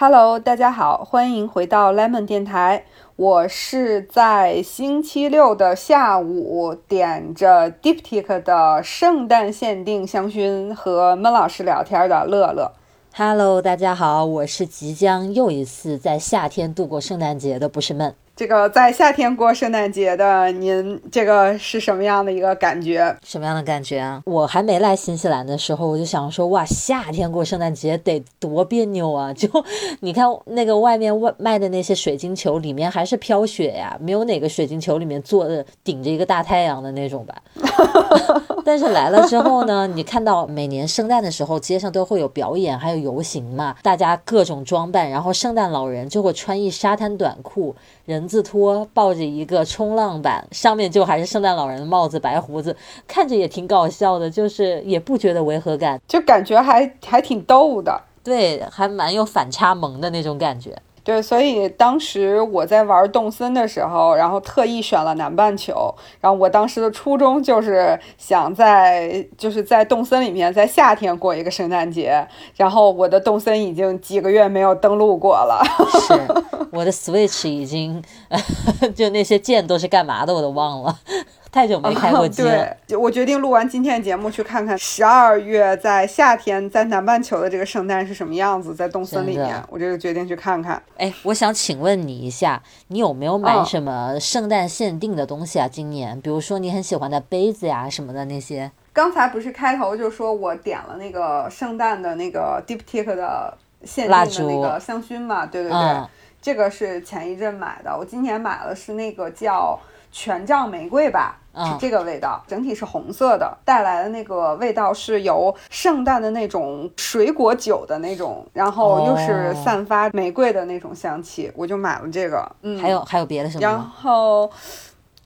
Hello，大家好，欢迎回到 Lemon 电台。我是在星期六的下午点着 Diptyque 的圣诞限定香薰和闷老师聊天的乐乐。Hello，大家好，我是即将又一次在夏天度过圣诞节的不是闷。这个在夏天过圣诞节的您，这个是什么样的一个感觉？什么样的感觉啊？我还没来新西兰的时候，我就想说，哇，夏天过圣诞节得多别扭啊！就你看那个外面外卖的那些水晶球，里面还是飘雪呀，没有哪个水晶球里面坐的顶着一个大太阳的那种吧。但是来了之后呢，你看到每年圣诞的时候，街上都会有表演，还有游行嘛，大家各种装扮，然后圣诞老人就会穿一沙滩短裤，人字拖，抱着一个冲浪板，上面就还是圣诞老人的帽子，白胡子，看着也挺搞笑的，就是也不觉得违和感，就感觉还还挺逗的，对，还蛮有反差萌的那种感觉。对，所以当时我在玩动森的时候，然后特意选了南半球。然后我当时的初衷就是想在就是在动森里面，在夏天过一个圣诞节。然后我的动森已经几个月没有登录过了。是，我的 Switch 已经 就那些键都是干嘛的，我都忘了。太久没开过机了。对，我决定录完今天的节目去看看十二月在夏天在南半球的这个圣诞是什么样子，在动森里面，我这个决定去看看。哎，我想请问你一下，你有没有买什么圣诞限定的东西啊？今年，比如说你很喜欢的杯子呀什么的那些。刚才不是开头就说我点了那个圣诞的那个 Diptyque 的限定的那个香薰嘛？对对对，这个是前一阵买的。我今年买了是那个叫。权杖玫瑰吧，是这个味道，整体是红色的，带来的那个味道是由圣诞的那种水果酒的那种，然后又是散发玫瑰的那种香气，我就买了这个。嗯，还有还有别的什么？然后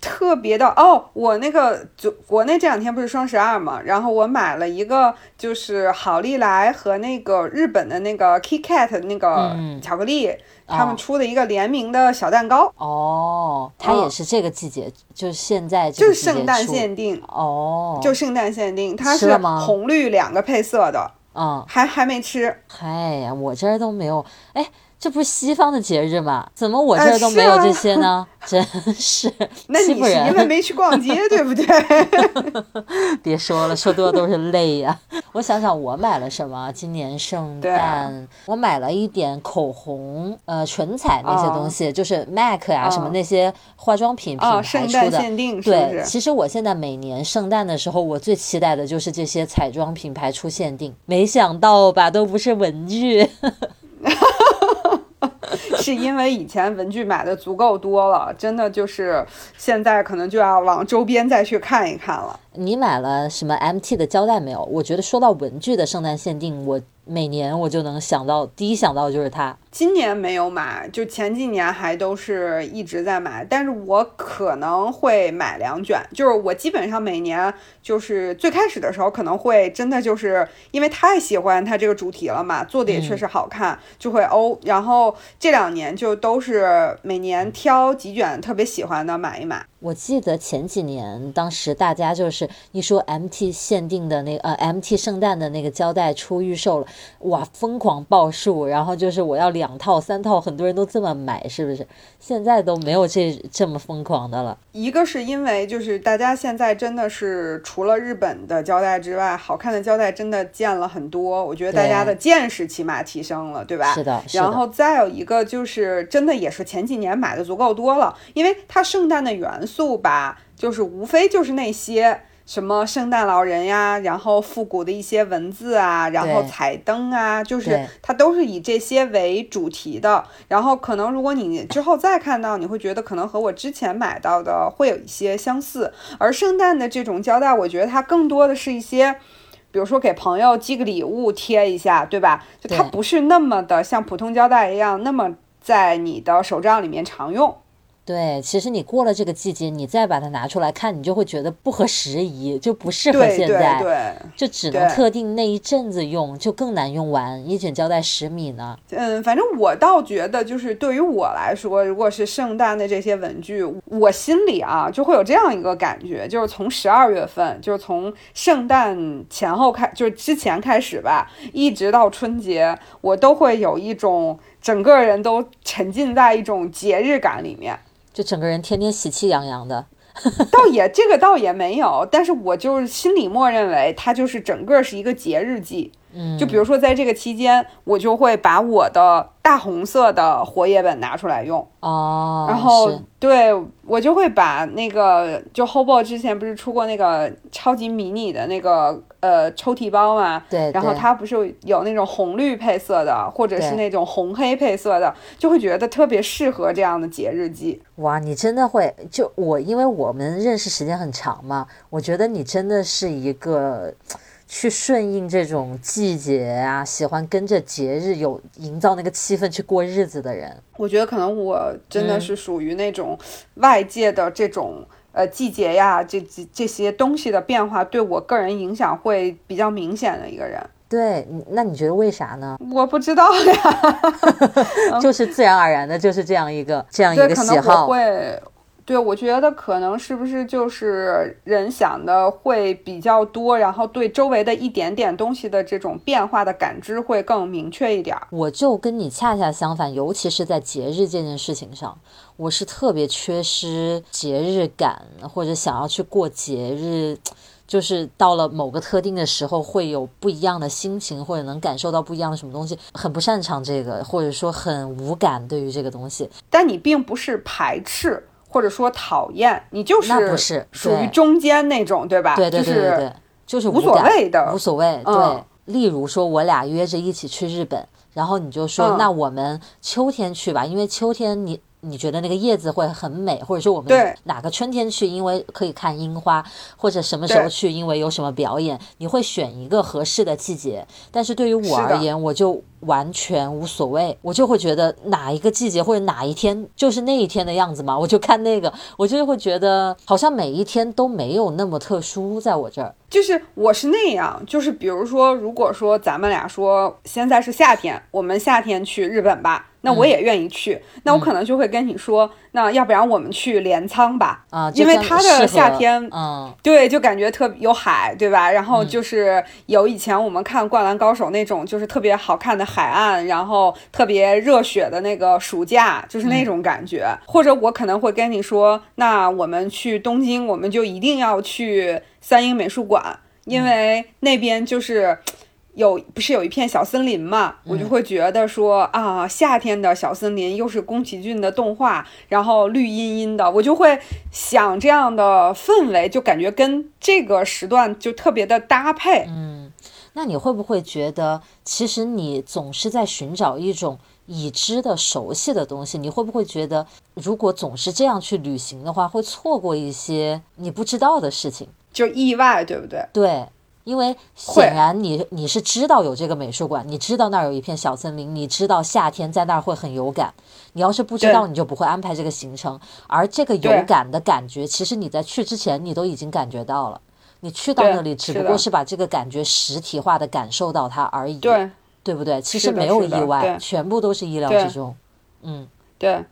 特别的哦，我那个就国内这两天不是双十二嘛，然后我买了一个就是好利来和那个日本的那个 KitKat 那个巧克力。他们出的一个联名的小蛋糕。哦，它也是这个季节，就是现在就是圣诞限定。哦，就圣诞限定，它是红绿两个配色的，嗯，还还没吃，嗨呀，我这儿都没有，哎。这不是西方的节日吗？怎么我这儿都没有这些呢？真是 那你是因为没去逛街，对不对？别说了，说多了都是泪呀。我想想，我买了什么？今年圣诞我买了一点口红，呃，唇彩那些东西，就是 MAC 啊什么那些化妆品品牌出的限定。对，其实我现在每年圣诞的时候，我最期待的就是这些彩妆品牌出限定。没想到吧，都不是文具。是因为以前文具买的足够多了，真的就是现在可能就要往周边再去看一看了。你买了什么 MT 的胶带没有？我觉得说到文具的圣诞限定，我。每年我就能想到，第一想到就是它。今年没有买，就前几年还都是一直在买，但是我可能会买两卷。就是我基本上每年就是最开始的时候可能会真的就是因为太喜欢它这个主题了嘛，做的也确实好看，就会欧。然后这两年就都是每年挑几卷特别喜欢的买一买。我记得前几年，当时大家就是一说 MT 限定的那呃 MT 圣诞的那个胶带出预售了，哇，疯狂报数，然后就是我要两套三套，很多人都这么买，是不是？现在都没有这这么疯狂的了。一个是因为就是大家现在真的是除了日本的胶带之外，好看的胶带真的见了很多，我觉得大家的见识起码提升了，对吧？是的。然后再有一个就是真的也是前几年买的足够多了，因为它圣诞的元素。素吧，就是无非就是那些什么圣诞老人呀，然后复古的一些文字啊，然后彩灯啊，就是它都是以这些为主题的。然后可能如果你之后再看到，你会觉得可能和我之前买到的会有一些相似。而圣诞的这种胶带，我觉得它更多的是一些，比如说给朋友寄个礼物贴一下，对吧？就它不是那么的像普通胶带一样，那么在你的手账里面常用。对，其实你过了这个季节，你再把它拿出来看，你就会觉得不合时宜，就不适合现在，对，就只能特定那一阵子用，就更难用完。一卷胶带十米呢？嗯，反正我倒觉得，就是对于我来说，如果是圣诞的这些文具，我心里啊就会有这样一个感觉，就是从十二月份，就是从圣诞前后开，就是之前开始吧，一直到春节，我都会有一种。整个人都沉浸在一种节日感里面。就整个人天天喜气洋洋的。倒也这个倒也没有，但是我就是心里默认为它就是整个是一个节日季。嗯，就比如说在这个期间，我就会把我的大红色的活页本拿出来用。哦，然后对我就会把那个就 Hobo 之前不是出过那个超级迷你的那个呃抽屉包嘛，对，然后它不是有那种红绿配色的，或者是那种红黑配色的，就会觉得特别适合这样的节日季。哇，你真的会就我，因为我们认识时间很长嘛，我觉得你真的是一个去顺应这种季节啊，喜欢跟着节日有营造那个气氛去过日子的人。我觉得可能我真的嗯是属于那种外界的这种。呃，季节呀，这这这些东西的变化对我个人影响会比较明显的一个人，对，那你觉得为啥呢？我不知道呀，就是自然而然的，就是这样一个这样一对，个可能我喜好。会，对我觉得可能是不是就是人想的会比较多，然后对周围的一点点东西的这种变化的感知会更明确一点儿。我就跟你恰恰相反，尤其是在节日这件事情上，我是特别缺失节日感，或者想要去过节日，就是到了某个特定的时候会有不一样的心情，或者能感受到不一样的什么东西，很不擅长这个，或者说很无感对于这个东西。但你并不是排斥或者说讨厌，你就那不是属于中间那种，对吧？对对对对就是对，就是无所谓的无所谓。对，嗯例如说我俩约着一起去日本，然后你就说、嗯那我们秋天去吧，因为秋天你。你觉得那个叶子会很美，或者说我们对哪个春天去，因为可以看樱花，或者什么时候去，因为有什么表演，你会选一个合适的季节。但是对于我而言，我就完全无所谓，我就会觉得哪一个季节或者哪一天就是那一天的样子嘛，我就看那个，我就会觉得好像每一天都没有那么特殊，在我这儿。就是我是那样，就是比如说，如果说咱们俩说现在是夏天，我们夏天去日本吧，那我也愿意去，那我可能就会跟你说，那要不然我们去镰仓吧，啊，因为它的夏天嗯，对，就感觉特别有海，对吧？然后就是有以前我们看《灌篮高手》那种，就是特别好看的海岸，然后特别热血的那个暑假，就是那种感觉。或者我可能会跟你说，那我们去东京，我们就一定要去三英美术馆，因为那边就是。有不是有一片小森林嘛？我就会觉得说啊，夏天的小森林又是宫崎骏的动画，然后绿茵茵的，我就会想这样的氛围，就感觉跟这个时段就特别的搭配。嗯那你会不会觉得，其实你总是在寻找一种已知的、熟悉的东西？你会不会觉得，如果总是这样去旅行的话，会错过一些你不知道的事情？就意外，对不对？对，因为显然你你是知道有这个美术馆，你知道那儿有一片小森林，你知道夏天在那儿会很有感。你要是不知道，你就不会安排这个行程。而这个有对感的感觉，其实你在去之前你都已经感觉到了。你去到那里，只不过是把这个感觉实体化的感受到它而已，对对不对？其实没有意外，全部都是意料之中。嗯，对。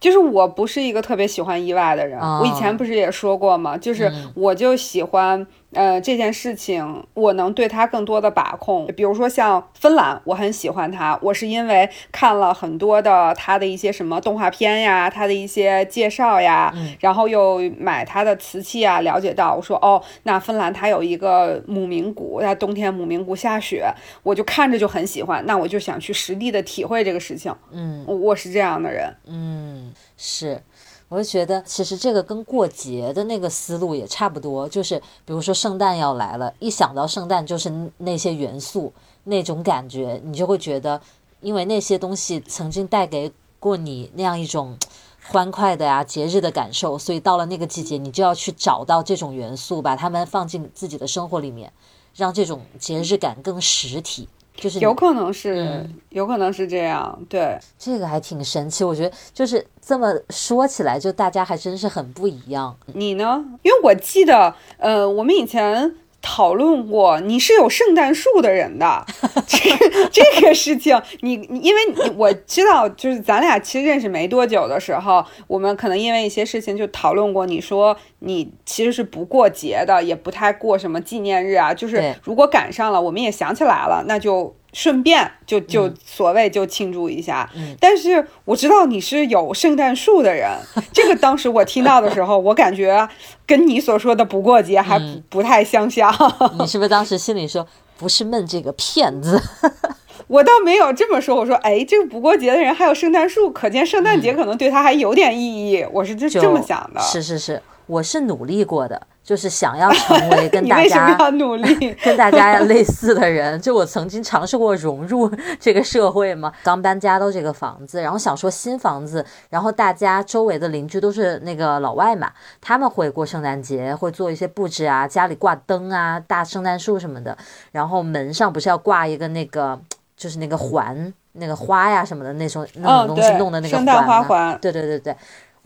就是我不是一个特别喜欢意外的人，哦我以前不是也说过吗？就是我就喜欢，呃，这件事情我能对它更多的把控。比如说像芬兰，我很喜欢它，我是因为看了很多的它的一些什么动画片呀，它的一些介绍呀，然后又买它的瓷器啊，了解到我说哦，那芬兰它有一个姆明谷，它冬天姆明谷下雪，我就看着就很喜欢，那我就想去实地的体会这个事情。嗯，我我是这样的人。嗯是，我就觉得其实这个跟过节的那个思路也差不多，就是比如说圣诞要来了，一想到圣诞就是那些元素那种感觉，你就会觉得，因为那些东西曾经带给过你那样一种欢快的呀节日的感受，所以到了那个季节，你就要去找到这种元素，把它们放进自己的生活里面，让这种节日感更实体。就是有可能是，有可能是这样，对，这个还挺神奇，我觉得就是这么说起来，就大家还真是很不一样。你呢？因为我记得，呃，我们以前讨论过，你是有圣诞树的人的，这个这个事情，你你因为你我知道，就是咱俩其实认识没多久的时候，我们可能因为一些事情就讨论过，你说你其实是不过节的，也不太过什么纪念日啊，就是如果赶上了，我们也想起来了，那就顺便就就所谓就庆祝一下。但是我知道你是有圣诞树的人，这个当时我听到的时候，我感觉跟你所说的不过节还不不太相像。你是不是当时心里说不是闷这个骗子？我倒没有这么说，我说哎，这个不过节的人还有圣诞树，可见圣诞节可能对他还有点意义。我是这这么想的。是是是，我是努力过的。就是想要成为 跟大家努力 跟大家类似的人。就我曾经尝试过融入 这个社会嘛，刚搬家到这个房子，然后想说新房子，然后大家周围的邻居都是那个老外嘛，他们会过圣诞节，会做一些布置啊，家里挂灯啊，大圣诞树什么的，然后门上不是要挂一个那个，就是那个环，那个花呀什么的那种那种东西弄的那个环对对对对。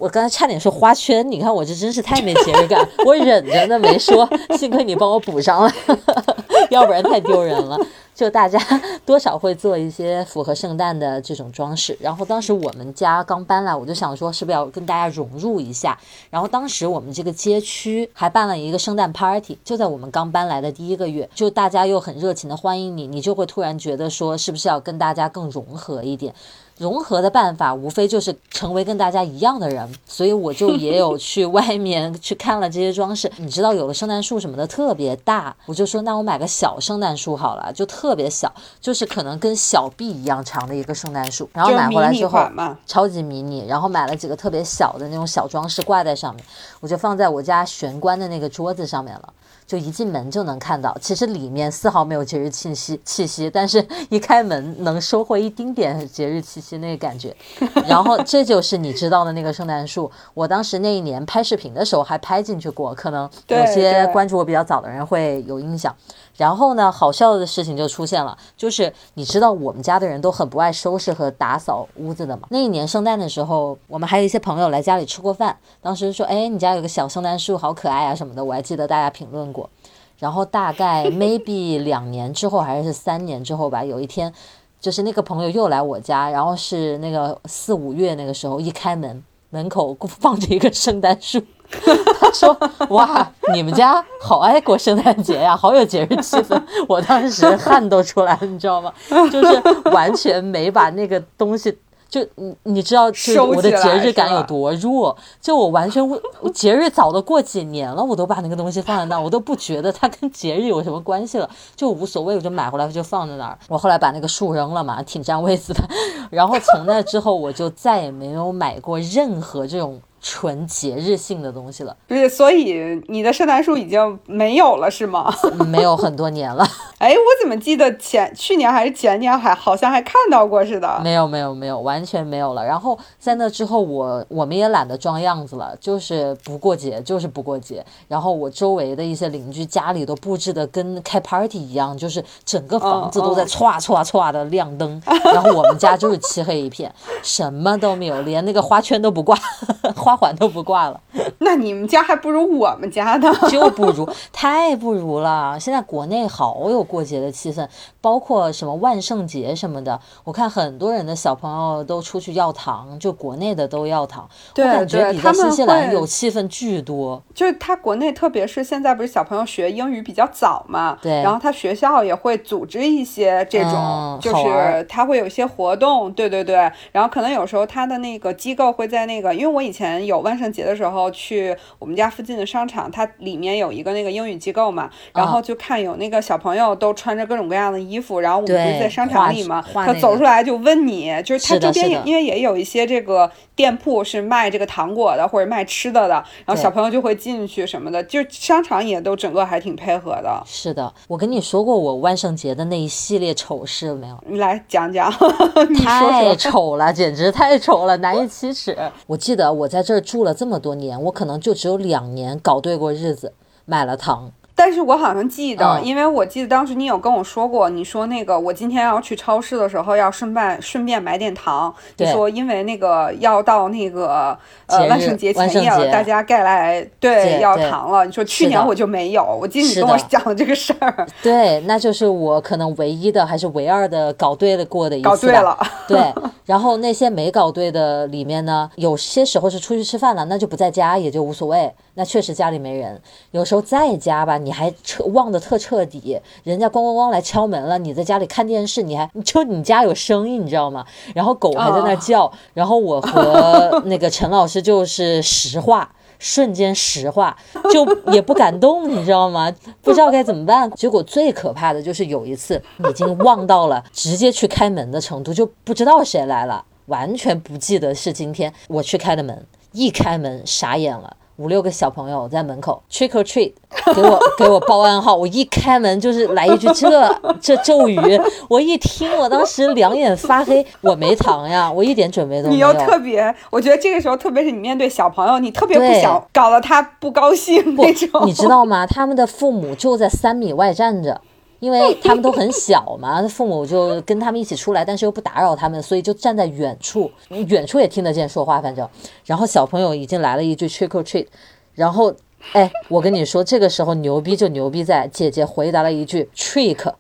我刚才差点说花圈，你看我这真是太没节日感，我忍着呢没说，幸亏你帮我补上了，要不然太丢人了。就大家多少会做一些符合圣诞的这种装饰，然后当时我们家刚搬来，我就想说是不是要跟大家融入一下，然后当时我们这个街区还办了一个圣诞 party，就在我们刚搬来的第一个月，就大家又很热情的欢迎你，你就会突然觉得说是不是要跟大家更融合一点。融合的办法无非就是成为跟大家一样的人，所以我就也有去外面去看了这些装饰。你知道有的圣诞树什么的特别大，我就说那我买个小圣诞树好了，就特别小，就是可能跟小臂一样长的一个圣诞树。然后买回来之后，超级迷你。然后买了几个特别小的那种小装饰挂在上面，我就放在我家玄关的那个桌子上面了。就一进门就能看到，其实里面丝毫没有节日气息气息，但是 一开门能收获一丁点节日气息那个感觉。然后这就是你知道的那个圣诞树，我当时那一年拍视频的时候还拍进去过，可能有些关注我比较早的人会有印象。然后呢，好笑的事情就出现了，就是你知道我们家的人都很不爱收拾和打扫屋子的嘛。那一年圣诞的时候，我们还有一些朋友来家里吃过饭，当时说：“哎，你家有个小圣诞树，好可爱啊什么的。”我还记得大家评论过。然后大概 maybe 两年之后还是三年之后吧，有一天，就是那个朋友又来我家，然后是那个四五月那个时候，一开门，门口放着一个圣诞树。他说：“哇，你们家好爱过圣诞节呀，好有节日气氛。”我当时汗都出来了，你知道吗？就是完全没把那个东西，就你你知道，就我的节日感有多弱？就我完全，我节日早都过几年了，我都把那个东西放在那，我都不觉得它跟节日有什么关系了，就无所谓，我就买回来就放在那儿。我后来把那个树扔了嘛，挺占位子的。然后从那之后，我就再也没有买过任何这种。纯节日性的东西了，不是，所以你的圣诞树已经没有了，是吗？没有很多年了。哎，我怎么记得前去年还是前年还好像还看到过似的？没有，没有，没有，完全没有了。然后在那之后，我我们也懒得装样子了，就是不过节，就是不过节。然后我周围的一些邻居家里都布置的跟开 party 一样，就是整个房子都在歘歘歘的亮灯。然后我们家就是漆黑一片，什么都没有，连那个花圈都不挂，花。花环都不挂了，那你们家还不如我们家呢，就不如，太不如了。现在国内好有过节的气氛，包括什么万圣节什么的，我看很多人的小朋友都出去要糖，就国内的都要糖。对我感觉比在新西兰有气氛巨多。就是他国内，特别是现在不是小朋友学英语比较早嘛，对，然后他学校也会组织一些这种，就是他会有一些活动，对对对，然后可能有时候他的那个机构会在那个，因为我以前。有万圣节的时候去我们家附近的商场，它里面有一个那个英语机构嘛，然后就看有那个小朋友都穿着各种各样的衣服，然后我们不是在商场里嘛，他走出来就问你，就是他周边也因为也有一些这个店铺是卖这个糖果的或者卖吃的的，然后小朋友就会进去什么的，就商场也都整个还挺配合的。是的，我跟你说过我万圣节的那一系列丑事没有？你来讲讲，你说说太丑了，简直太丑了，难以启齿。我记得我在这。这儿住了这么多年，我可能就只有两年搞对过日子，买了糖。但是我好像记得，因为我记得当时你有跟我说过，你说那个我今天要去超市的时候要顺便顺便买点糖。你说因为那个要到那个呃万圣节前夜了，大家该来对要糖了。你说去年我就没有，我记得你跟我讲了这个事儿。对，那就是我可能唯一的还是唯二的搞对了过的一次。搞对了。对。然后那些没搞对的里面呢，有些时候是出去吃饭了，那就不在家也就无所谓，那确实家里没人。有时候在家吧，你还彻忘得特彻底，人家咣咣咣来敲门了，你在家里看电视，你还就你家有声音，你知道吗？然后狗还在那叫，然后我和 那个陈老师就是实话。瞬间石化，就也不敢动，你知道吗？不知道该怎么办。结果最可怕的就是有一次，已经忘到了直接去开门的程度，就不知道谁来了，完全不记得是今天我去开的门，一开门傻眼了。五六个小朋友在门口 trick or treat，给我 给我报暗号。我一开门就是来一句这 这咒语，我一听，我当时两眼发黑。我没糖呀，我一点准备都没有。你又特别，我觉得这个时候，特别是你面对小朋友，你特别不想搞得他不高兴那种。你知道吗？他们的父母就在三米外站着。因为他们都很小嘛，父母就跟他们一起出来，但是又不打扰他们，所以就站在远处，远处也听得见说话，反正。然后小朋友已经来了一句 trick or treat，然后。哎，我跟你说，这个时候牛逼就牛逼在姐姐回答了一句 trick，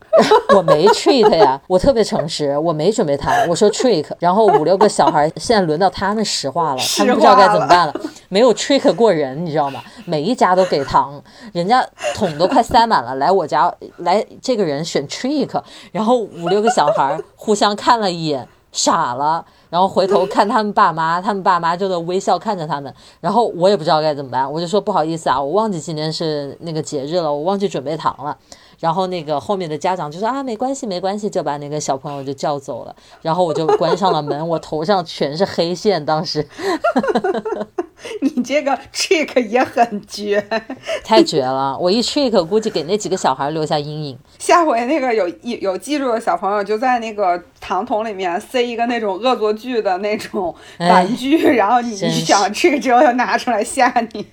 我没 trick 呀，我特别诚实，我没准备谈，我说 trick，然后五六个小孩现在轮到他们实话了，他们不知道该怎么办了，没有 trick 过人，你知道吗？每一家都给糖，人家桶都快塞满了，来我家来这个人选 trick，然后五六个小孩互相看了一眼，傻了。然后回头看他们爸妈，他们爸妈就在微笑看着他们。然后我也不知道该怎么办，我就说不好意思啊，我忘记今天是那个节日了，我忘记准备糖了。然后那个后面的家长就说啊，没关系，没关系，就把那个小朋友就叫走了。然后我就关上了门，我头上全是黑线，当时。你这个 trick 也很绝，太绝了！我一 trick，估计给那几个小孩留下阴影。下回那个有有有记住的小朋友，就在那个糖桶里面塞一个那种恶作剧的那种玩具，然后你想吃之后又拿出来吓你。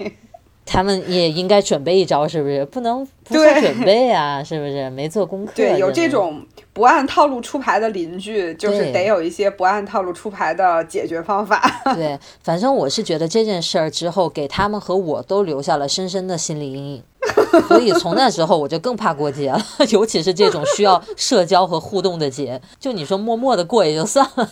他们也应该准备一招，是不是？不能不做准备啊，是不是？没做功课。对，有这种不按套路出牌的邻居，就是得有一些不按套路出牌的解决方法。对，反正我是觉得这件事儿之后，给他们和我都留下了深深的心理阴影。所以从那时候我就更怕过节了，尤其是这种需要社交和互动的节。就你说默默的过也就算了，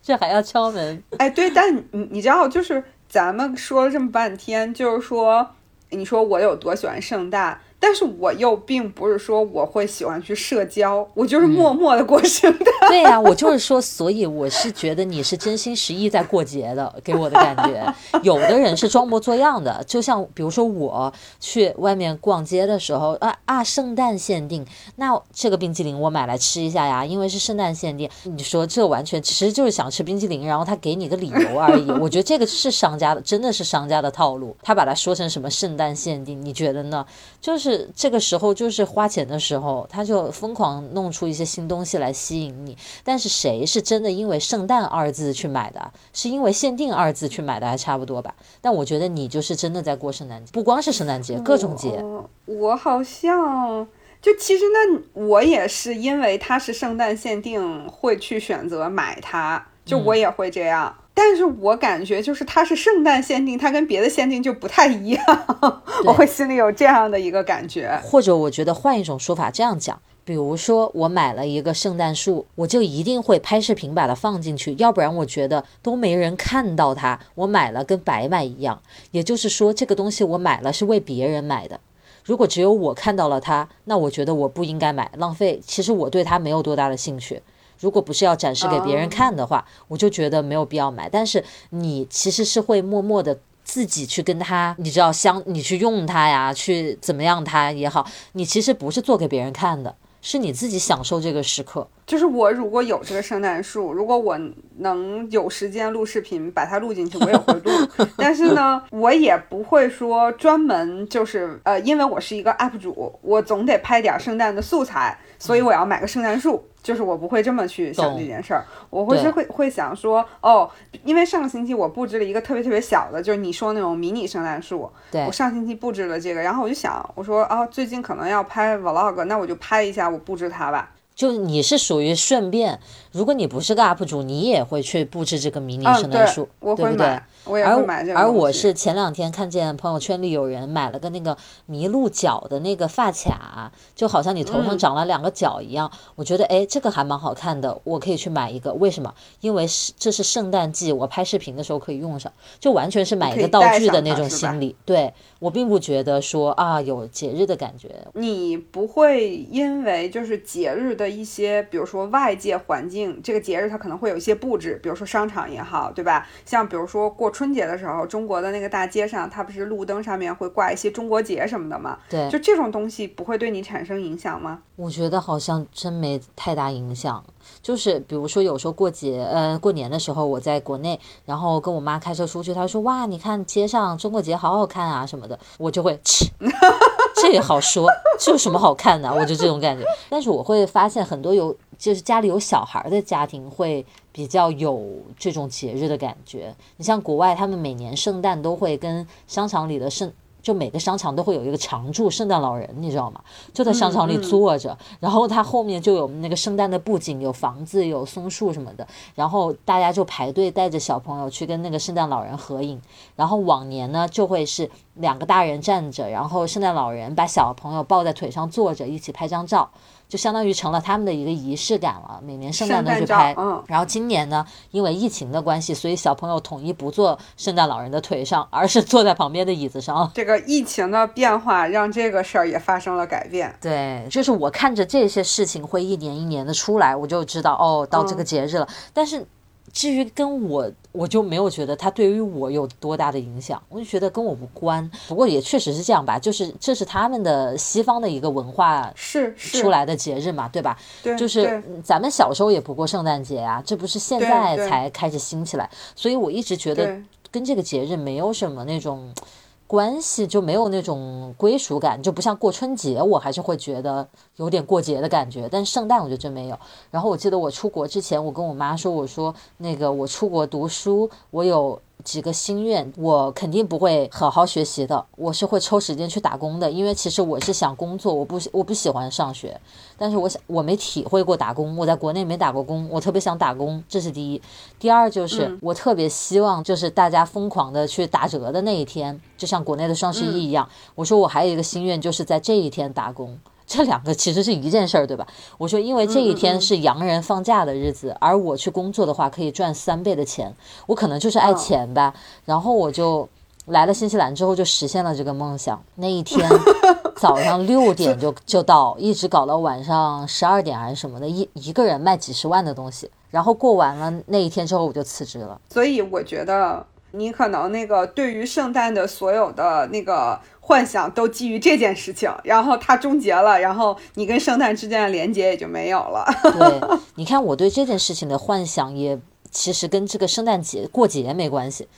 这还要敲门。哎，对，但你你知道，就是咱们说了这么半天，就是说。你说我有多喜欢盛大？但是我又并不是说我会喜欢去社交，我就是默默的过圣诞。对呀，我就是说，所以我是觉得你是真心实意在过节的，给我的感觉。有的人是装模作样的，就像比如说我去外面逛街的时候，啊啊，圣诞限定，那这个冰激凌我买来吃一下呀，因为是圣诞限定。你说这完全其实就是想吃冰激凌，然后他给你个理由而已。我觉得这个是商家的，真的是商家的套路。他把它说成什么圣诞限定，你觉得呢？就是。是这个时候，就是花钱的时候，他就疯狂弄出一些新东西来吸引你。但是谁是真的因为“圣诞”二字去买的？是因为“限定”二字去买的，还差不多吧？但我觉得你就是真的在过圣诞节，不光是圣诞节，各种节。我好像就其实那我也是因为它是圣诞限定，会去选择买它。就我也会这样。但是我感觉就是它是圣诞限定，它跟别的限定就不太一样，我会心里有这样的一个感觉。或者我觉得换一种说法这样讲，比如说我买了一个圣诞树，我就一定会拍视频把它放进去，要不然我觉得都没人看到它，我买了跟白买一样。也就是说，这个东西我买了是为别人买的，如果只有我看到了它，那我觉得我不应该买，浪费。其实我对它没有多大的兴趣。如果不是要展示给别人看的话，我就觉得没有必要买。但是你其实是会默默的自己去跟他，你知道相，你去用它呀，去怎么样它也好，你其实不是做给别人看的，是你自己享受这个时刻。就是我如果有这个圣诞树，如果我能有时间录视频把它录进去，我也会录。但是呢，我也不会说专门就是呃，因为我是一个 UP 主，我总得拍点圣诞的素材，所以我要买个圣诞树。就是我不会这么去想这件事儿，我会是会会想说，哦，因为上个星期我布置了一个特别特别小的，就是你说那种迷你圣诞树，我上星期布置了这个，然后我就想，我说啊，最近可能要拍 vlog，那我就拍一下我布置它吧。就你是属于顺便，如果你不是个 UP 主，你也会去布置这个迷你圣诞树，，我对不对？我也买这个而我是前两天看见朋友圈里有人买了个那个麋鹿角的那个发卡，就好像你头上嗯长了两个角一样。我觉得哎，这个还蛮好看的，我可以去买一个。为什么？因为是这是圣诞季，我拍视频的时候可以用上，就完全是买一个道具的那种心理。对我并不觉得说啊有节日的感觉。你不会因为就是节日的一些，比如说外界环境，这个节日它可能会有一些布置，比如说商场也好，对吧？像比如说过春节的时候，中国的那个大街上，它不是路灯上面会挂一些中国结什么的吗？对，就这种东西不会对你产生影响吗？我觉得好像真没太大影响。就是比如说有时候过节，呃，过年的时候我在国内，然后跟我妈开车出去，她说哇，你看街上中国结好好看啊什么的，我就会吃，这也好说，这有什么好看的？我就这种感觉。但是我会发现很多有就是家里有小孩的家庭会比较有这种节日的感觉。你像国外，他们每年圣诞都会跟商场里的圣。就每个商场都会有一个常驻圣诞老人，你知道吗？就在商场里坐着，然后他后面就有那个圣诞的布景，有房子，有松树什么的，然后大家就排队带着小朋友去跟那个圣诞老人合影。然后往年呢，就会是两个大人站着，然后圣诞老人把小朋友抱在腿上坐着，一起拍张照，就相当于成了他们的一个仪式感了。每年圣诞都去拍，嗯然后今年呢，因为疫情的关系，所以小朋友统一不坐圣诞老人的腿上，而是坐在旁边的椅子上。这个疫情的变化让这个事儿也发生了改变。对，就是我看着这些事情会一年一年的出来，我就知道哦，到这个节日了。但是至于跟我，我就没有觉得他对于我有多大的影响，我就觉得跟我无关。不过也确实是这样吧，就是这是他们的西方的一个文化是是出来的节日嘛，对吧？对，就是咱们小时候也不过圣诞节啊，这不是现在才开始兴起来，所以我一直觉得跟这个节日没有什么那种关系，就没有那种归属感，就不像过春节，我还是会觉得有点过节的感觉，但是圣诞我就真没有。然后我记得我出国之前，我跟我妈说，我说那个我出国读书，我有。几个心愿，我肯定不会好好学习的，我是会抽时间去打工的，因为其实我是想工作，我不我不喜欢上学，但是我想我没体会过打工，我在国内没打过工，我特别想打工，这是第一。第二就是、我特别希望就是大家疯狂的去打折的那一天，就像国内的双十一一样。我说我还有一个心愿，就是在这一天打工。这两个其实是一件事儿，对吧？我说，因为这一天是洋人放假的日子，而我去工作的话可以赚三倍的钱，我可能就是爱钱吧。然后我就来了新西兰之后，就实现了这个梦想。那一天 早上六点就就到，一直搞到晚上十二点还是什么的，一一个人卖几十万的东西。然后过完了那一天之后，我就辞职了。所以我觉得你可能那个对于圣诞的所有的那个幻想都基于这件事情，然后它终结了，然后你跟圣诞之间的连接也就没有了。对，你看我对这件事情的幻想也其实跟这个圣诞节过节没关系，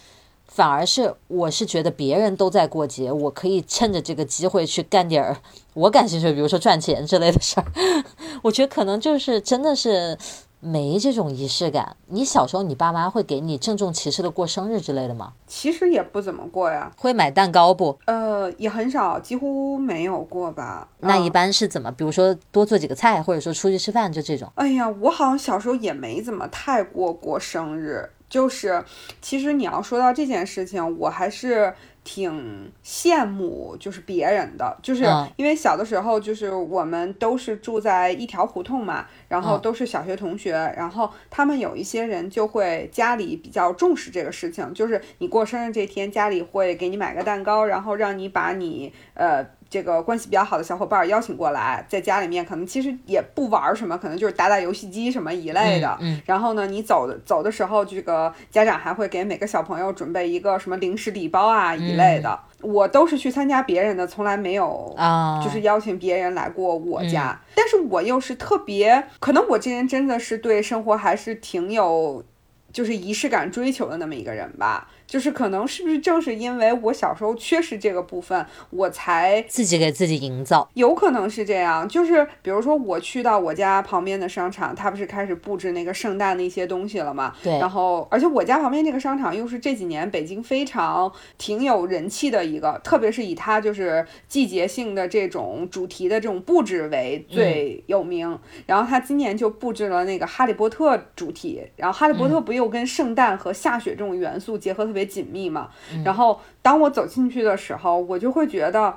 反而是我是觉得别人都在过节，我可以趁着这个机会去干点儿我感兴趣，比如说赚钱之类的事儿。我觉得可能就是真的是没这种仪式感。你小时候你爸妈会给你郑重其事的过生日之类的吗？其实也不怎么过呀，会买蛋糕不？呃，也很少，几乎没有过吧。嗯那一般是怎么？比如说多做几个菜，或者说出去吃饭，就这种。哎呀，我好像小时候也没怎么太过过生日。就是，其实你要说到这件事情，我还是挺羡慕，就是别人的，就是嗯因为小的时候，就是我们都是住在一条胡同嘛，然后嗯都是小学同学，然后他们有一些人就会家里比较重视这个事情，就是你过生日这天，家里会给你买个蛋糕，然后让你把你呃。这个关系比较好的小伙伴邀请过来，在家里面可能其实也不玩什么，可能就是打打游戏机什么一类的。嗯嗯然后呢，你走的走的时候，这个家长还会给每个小朋友准备一个什么零食礼包啊一类的。我都是去参加别人的，从来没有啊，就是邀请别人来过我家。但是我又是特别，可能我这人真的是对生活还是挺有。就是仪式感追求的那么一个人吧，就是可能是不是正是因为我小时候缺失这个部分，我才自己给自己营造，有可能是这样。就是比如说我去到我家旁边的商场，它不是开始布置那个圣诞的一些东西了嘛？对。然后，而且我家旁边这个商场又是这几年北京非常挺有人气的一个，特别是以它就是季节性的这种主题的这种布置为最有名。然后它今年就布置了那个哈利波特主题，然后哈利波特不又跟圣诞和下雪这种元素结合特别紧密嘛？然后当我走进去的时候，我就会觉得，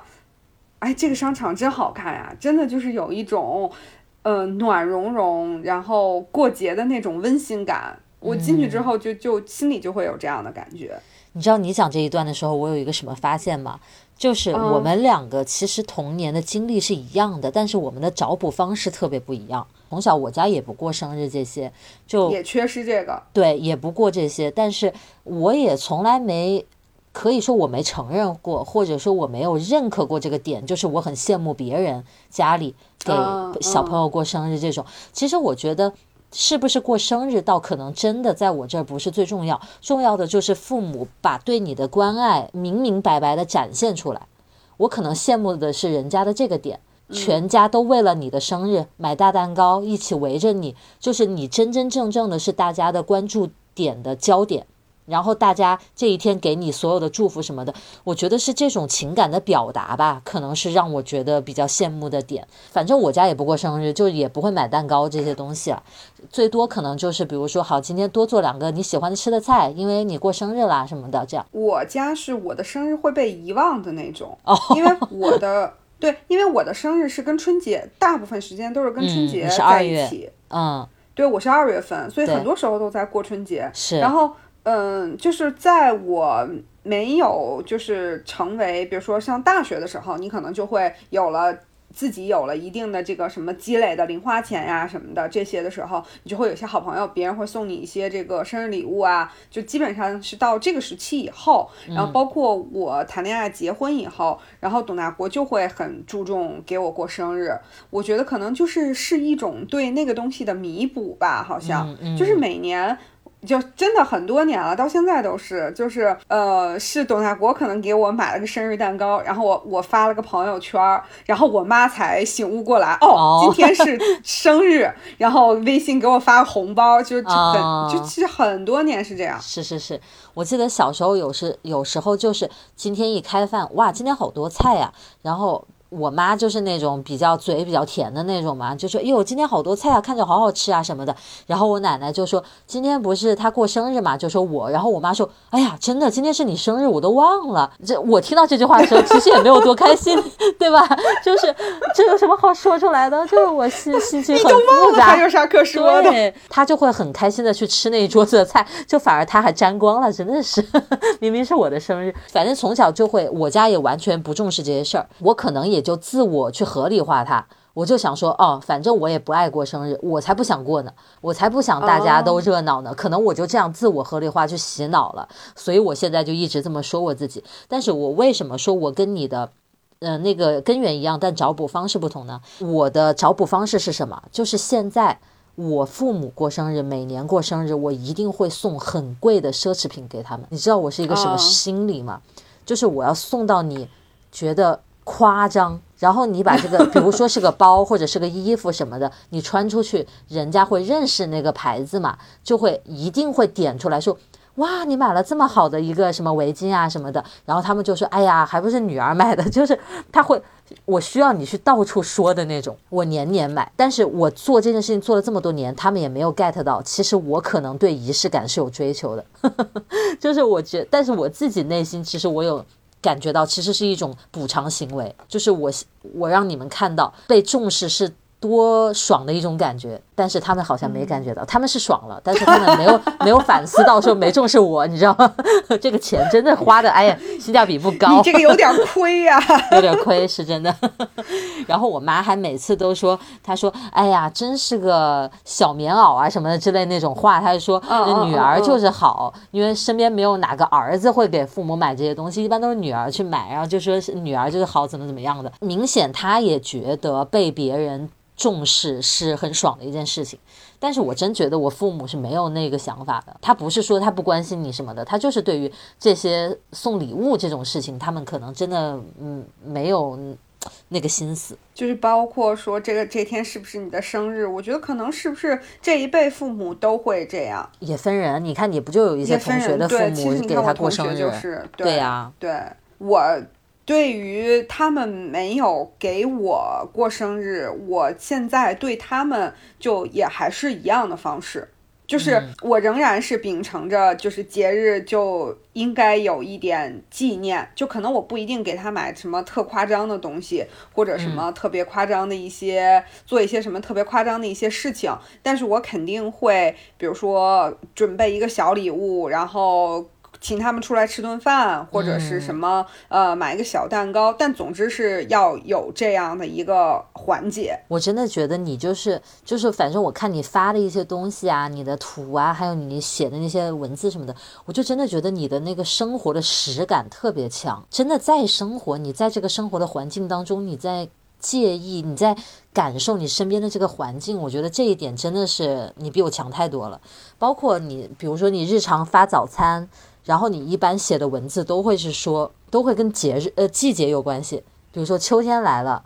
哎，这个商场真好看呀！真的就是有一种，呃，暖融融，然后过节的那种温馨感。我进去之后，就就心里就会有这样的感觉。你知道你讲这一段的时候，我有一个什么发现吗？就是我们两个其实童年的经历是一样的，但是我们的找补方式特别不一样。从小我家也不过生日这些，就也缺失这个。对，也不过这些，但是我也从来没可以说我没承认过，或者说我没有认可过这个点，就是我很羡慕别人家里给小朋友过生日这种。其实我觉得。是不是过生日，倒可能真的在我这儿不是最重要，重要的就是父母把对你的关爱明明白白的展现出来。我可能羡慕的是人家的这个点，全家都为了你的生日买大蛋糕，一起围着你，就是你真真正正的是大家的关注点的焦点。然后大家这一天给你所有的祝福什么的，我觉得是这种情感的表达吧，可能是让我觉得比较羡慕的点。反正我家也不过生日，就也不会买蛋糕这些东西了，最多可能就是比如说，好，今天多做两个你喜欢吃的菜，因为你过生日啦什么的，这样。我家是我的生日会被遗忘的那种，因为我的对，因为我的生日是跟春节大部分时间都是跟春节在一起，嗯，对，我是二月份，所以很多时候都在过春节，是，然后。嗯，就是在我没有就是成为，比如说上大学的时候，你可能就会有了自己有了一定的这个什么积累的零花钱呀什么的这些的时候，你就会有些好朋友，别人会送你一些这个生日礼物啊，就基本上是到这个时期以后，然后包括我谈恋爱结婚以后，然后董大国就会很注重给我过生日，我觉得可能就是是一种对那个东西的弥补吧，好像。就是每年。就真的很多年了，到现在都是，就是呃，是董大国可能给我买了个生日蛋糕，然后我我发了个朋友圈，然后我妈才醒悟过来，哦，今天是 生日，然后微信给我发个红包，就很就其实很多年是这样。是是是，我记得小时候有时有时候就是今天一开饭，哇，今天好多菜呀，然后。我妈就是那种比较嘴比较甜的那种嘛，就说：“哎呦，今天好多菜啊，看着好好吃啊什么的。”然后我奶奶就说：“今天不是她过生日嘛？”就说我，然后我妈说：“哎呀，真的，今天是你生日，我都忘了。”这我听到这句话的时候，其实也没有多开心，对吧？就是这有什么好说出来的？就是我心心情很复杂，还有啥可说的？对，他就会很开心的去吃那一桌子的菜，就反而她还沾光了，真的是，明明是我的生日。反正从小就会，我家也完全不重视这些事儿，我可能也。就自我去合理化它，我就想说，哦，反正我也不爱过生日，我才不想过呢，我才不想大家都热闹呢。可能我就这样自我合理化去洗脑了，所以我现在就一直这么说我自己。但是我为什么说我跟你的，呃，那个根源一样，但找补方式不同呢？我的找补方式是什么？就是现在我父母过生日，每年过生日，我一定会送很贵的奢侈品给他们。你知道我是一个什么心理吗？就是我要送到你觉得。夸张，然后你把这个，比如说是个包或者是个衣服什么的，你穿出去，人家会认识那个牌子嘛，就会一定会点出来说，哇，你买了这么好的一个什么围巾啊什么的，然后他们就说，哎呀，还不是女儿买的，就是他会，我需要你去到处说的那种，我年年买，但是我做这件事情做了这么多年，他们也没有 get 到，其实我可能对仪式感是有追求的，就是我觉，但是我自己内心其实我有。感觉到其实是一种补偿行为，就是我我让你们看到被重视是多爽的一种感觉。但是他们好像没感觉到，他们是爽了，但是他们没有 没有反思到说没重视我，你知道吗？这个钱真的花的，哎呀，性价比不高。你这个有点亏呀，有点亏是真的。然后我妈还每次都说，她说，哎呀，真是个小棉袄啊什么的之类那种话。她就说，女儿就是好，因为身边没有哪个儿子会给父母买这些东西，一般都是女儿去买，然后就说是女儿就是好，怎么怎么样的。明显她也觉得被别人重视是很爽的一件。件事情。但是我真觉得我父母是没有那个想法的，他不是说他不关心你什么的，他就是对于这些送礼物这种事情，他们可能真的嗯没有那个心思。就是包括说这个这天是不是你的生日，我觉得可能是不是这一辈父母都会这样。也分人，你看你不就有一些同学的父母给他过生日，就是对呀，对我。对于他们没有给我过生日，我现在对他们就也还是一样的方式，就是我仍然是秉承着，就是节日就应该有一点纪念，就可能我不一定给他买什么特夸张的东西，或者什么特别夸张的一些做一些什么特别夸张的一些事情，但是我肯定会，比如说准备一个小礼物，然后。请他们出来吃顿饭，或者是什么，呃，买一个小蛋糕，但总之是要有这样的一个环节。我真的觉得你就是就是，反正我看你发的一些东西啊，你的图啊，还有你写的那些文字什么的，我就真的觉得你的那个生活的实感特别强。真的在生活，你在这个生活的环境当中，你在介意，你在感受你身边的这个环境，我觉得这一点真的是你比我强太多了。包括你，比如说你日常发早餐。然后你一般写的文字都会是说，都会跟节日呃季节有关系，比如说秋天来了，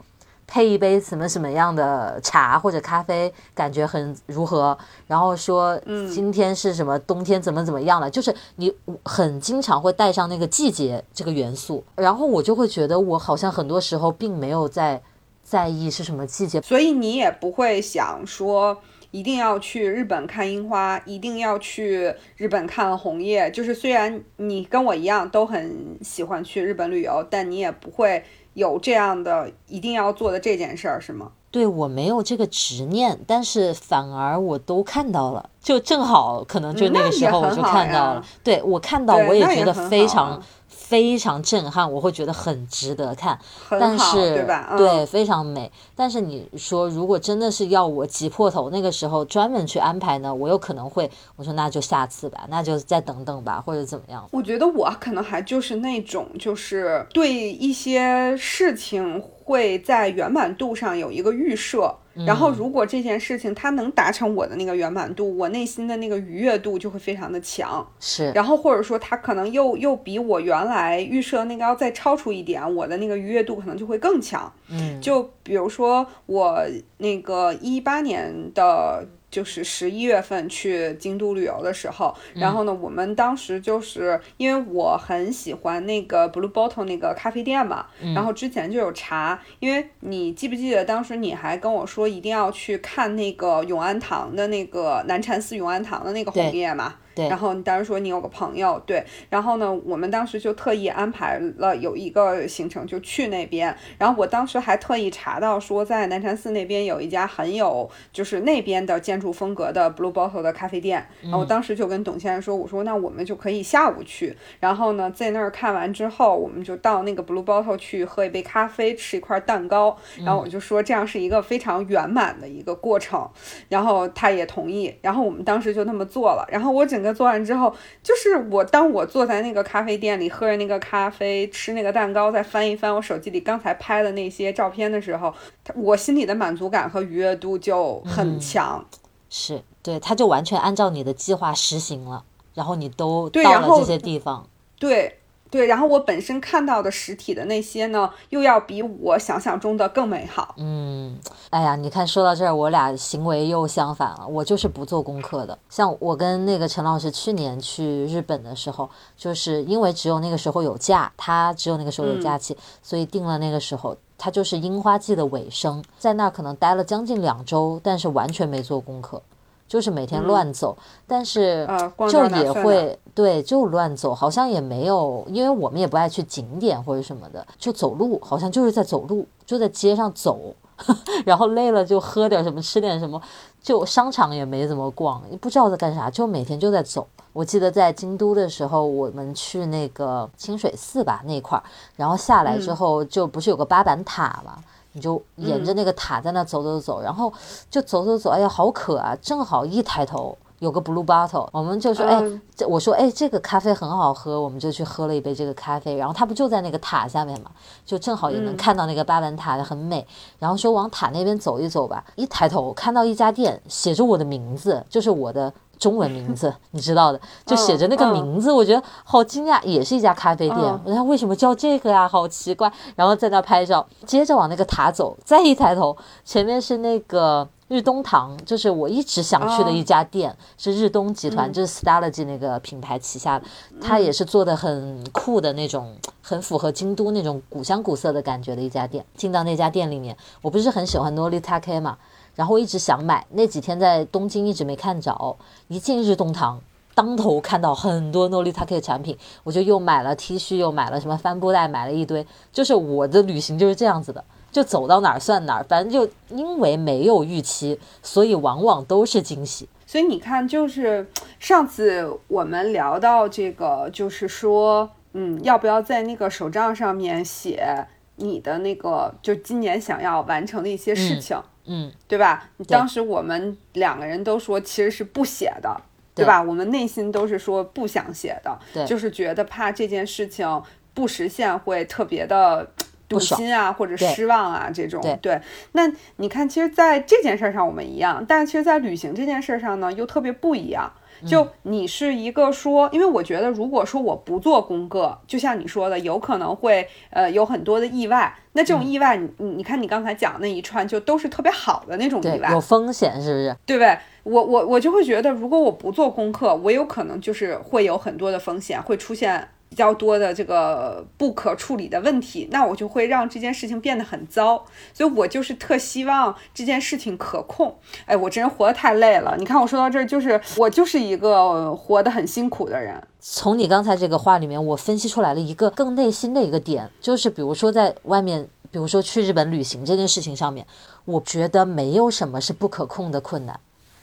配一杯什么什么样的茶或者咖啡，感觉很如何？然后说，嗯，今天是什么冬天怎么怎么样了？就是你很经常会带上那个季节这个元素，然后我就会觉得我好像很多时候并没有在在意是什么季节，所以你也不会想说。一定要去日本看樱花，一定要去日本看红叶。就是虽然你跟我一样都很喜欢去日本旅游，但你也不会有这样的一定要做的这件事儿，是吗？对我没有这个执念，但是反而我都看到了，就正好可能就那个时候我就看到了。对我看到我也觉得非常。非常震撼，我会觉得很值得看，但是对吧？对，非常美。但是你说，如果真的是要我挤破头，那个时候专门去安排呢，我有可能会，我说那就下次吧，那就再等等吧，或者怎么样？我觉得我可能还就是那种，就是对一些事情会在圆满度上有一个预设。然后，如果这件事情它能达成我的那个圆满度，我内心的那个愉悦度就会非常的强。是，然后或者说它可能又又比我原来预设那个要再超出一点，我的那个愉悦度可能就会更强。嗯，就比如说我那个一八年的。就是十一月份去京都旅游的时候，然后呢，我们当时就是因为我很喜欢那个 Blue Bottle 那个咖啡店嘛，然后之前就有查，因为你记不记得当时你还跟我说一定要去看那个永安堂的那个南禅寺永安堂的那个红叶嘛。然后你当时说你有个朋友，对，然后呢，我们当时就特意安排了有一个行程，就去那边。然后我当时还特意查到说，在南禅寺那边有一家很有就是那边的建筑风格的 Blue Bottle 的咖啡店。然后我当时就跟董先生说，我说那我们就可以下午去。然后呢，在那儿看完之后，我们就到那个 Blue Bottle 去喝一杯咖啡，吃一块蛋糕。然后我就说这样是一个非常圆满的一个过程。然后他也同意。然后我们当时就那么做了。然后我整个。做完之后，就是我当我坐在那个咖啡店里，喝着那个咖啡，吃那个蛋糕，再翻一翻我手机里刚才拍的那些照片的时候，我心里的满足感和愉悦度就很强。是对，他就完全按照你的计划实行了，然后你都到了这些地方。对。对，然后我本身看到的实体的那些呢，又要比我想象中的更美好。嗯，哎呀，你看说到这儿，我俩行为又相反了。我就是不做功课的。像我跟那个陈老师去年去日本的时候，就是因为只有那个时候有假，他只有那个时候有假期，所以定了那个时候。他就是樱花季的尾声，在那儿可能待了将近两周，但是完全没做功课。就是每天乱走，但是就也会对，就乱走，好像也没有，因为我们也不爱去景点或者什么的，就走路，好像就是在走路，就在街上走，然后累了就喝点什么，吃点什么，就商场也没怎么逛，也不知道在干啥，就每天就在走。我记得在京都的时候，我们去那个清水寺吧那块儿，然后下来之后就不是有个八坂塔嘛。你就沿着那个塔在那走走走，然后就走走走，哎呀，好渴啊！正好一抬头，有个 blue bottle，我们就说，哎嗯，这我说，哎，这个咖啡很好喝，我们就去喝了一杯这个咖啡。然后它不就在那个塔下面嘛，就正好也能嗯看到那个巴兰塔很美。然后说往塔那边走一走吧，一抬头看到一家店，写着我的名字，就是我的。中文名字 你知道的，就写着那个名字，我觉得好惊讶，也是一家咖啡店。嗯我想为什么叫这个呀？好奇怪。然后在那拍照，接着往那个塔走，再一抬头，前面是那个日东堂，就是我一直想去的一家店，是日东集团，嗯就是 Stalogy 那个品牌旗下的，它也是做的很酷的那种，很符合京都那种古香古色的感觉的一家店。进到那家店里面，我不是很喜欢 Noritake 嘛，然后我一直想买，那几天在东京一直没看着，一进日东堂。当头看到很多 Noritake 的产品，我就又买了 T 恤，又买了什么帆布袋，买了一堆。就是我的旅行就是这样子的，就走到哪儿算哪儿，反正就因为没有预期，所以往往都是惊喜。所以你看，就是上次我们聊到这个，就是说，嗯，要不要在那个手账上面写你的那个，就今年想要完成的一些事情，嗯，对吧？当时我们两个人都说其实是不写的。对吧？我们内心都是说不想写的，对就是觉得怕这件事情不实现会特别的堵心啊，或者失望啊这种。对，那你看，其实在这件事上我们一样，但是其实，在旅行这件事上呢，又特别不一样。就你是一个说，因为我觉得，如果说我不做功课，就像你说的，有可能会呃有很多的意外。那这种意外，你你你看你刚才讲那一串，就都是特别好的那种意外，有风险是不是？对不对？我我我就会觉得，如果我不做功课，我有可能就是会有很多的风险，会出现比较多的这个不可处理的问题，那我就会让这件事情变得很糟。所以我就是特希望这件事情可控。哎，我这人活得太累了。你看我说到这儿，就是我就是一个活得很辛苦的人。从你刚才这个话里面，我分析出来了一个更内心的一个点，就是比如说在外面，比如说去日本旅行这件事情上面，我觉得没有什么是不可控的困难。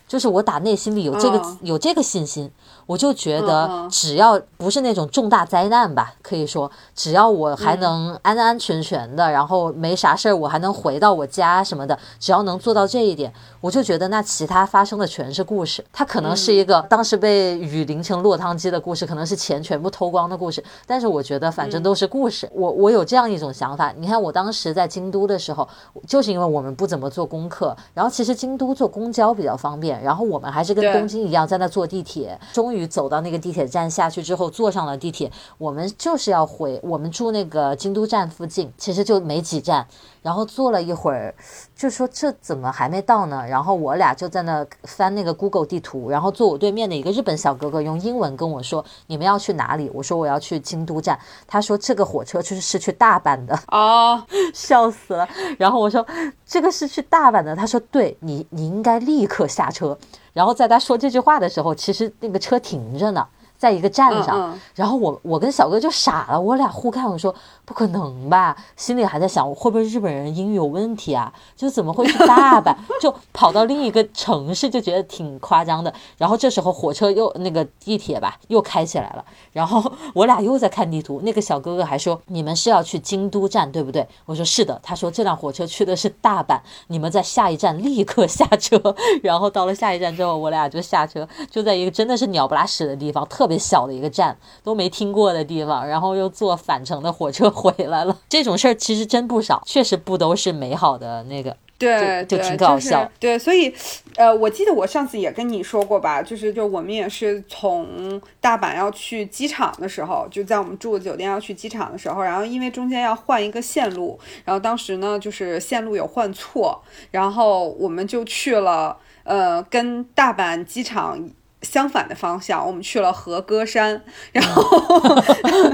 就是我打内心里有这个、嗯有这个信心，我就觉嗯得嗯只要不是那种重大灾难吧，可以说只要我还能安安全全的，然后没啥事儿，我还能回到我家什么的，只要能做到这一点，我就觉得那其他发生的全是故事。它可能是一个当时被雨淋成落汤鸡的故事，可能是钱全部偷光的故事，但是我觉得反正都是故事。我我有这样一种想法，你看我当时在京都的时候，就是因为我们不怎么做功课，然后其实京都坐公交比较方便。然后我们还是跟东京一样在那坐地铁，终于走到那个地铁站下去之后，坐上了地铁。我们就是要回，我们住那个京都站附近，其实就没几站。然后坐了一会儿，就说这怎么还没到呢？然后我俩就在那翻那个 Google 地图，然后坐我对面的一个日本小哥哥用英文跟我说：“你们要去哪里？”我说：“我要去京都站。”他说：“这个火车就是是去大阪的。”哦，笑死了。然后我说这个是去大阪的，他说对你你应该立刻下车。然后在他说这句话的时候，其实那个车停着呢。在一个站上，嗯嗯然后我我跟小哥就傻了，我俩互看，我说不可能吧，心里还在想会不会日本人英语有问题啊？就怎么会去大阪，就跑到另一个城市，就觉得挺夸张的。然后这时候火车又那个地铁吧又开起来了，然后我俩又在看地图，那个小哥哥还说你们是要去京都站对不对？我说是的，他说这辆火车去的是大阪，你们在下一站立刻下车。然后到了下一站之后，我俩就下车，就在一个真的是鸟不拉屎的地方，特别。小的一个站都没听过的地方，然后又坐返程的火车 回来了。这种事儿其实真不少，确实不都是美好的那个。对，就挺搞笑。就是、对，所以，呃，我记得我上次也跟你说过吧，就是就我们也是从大阪要去机场的时候，就在我们住的酒店要去机场的时候，然后因为中间要换一个线路，然后当时呢就是线路有换错，然后我们就去了，呃，跟大阪机场。相反的方向，我们去了和歌山，然后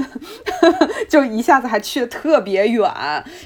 就一下子还去的特别远，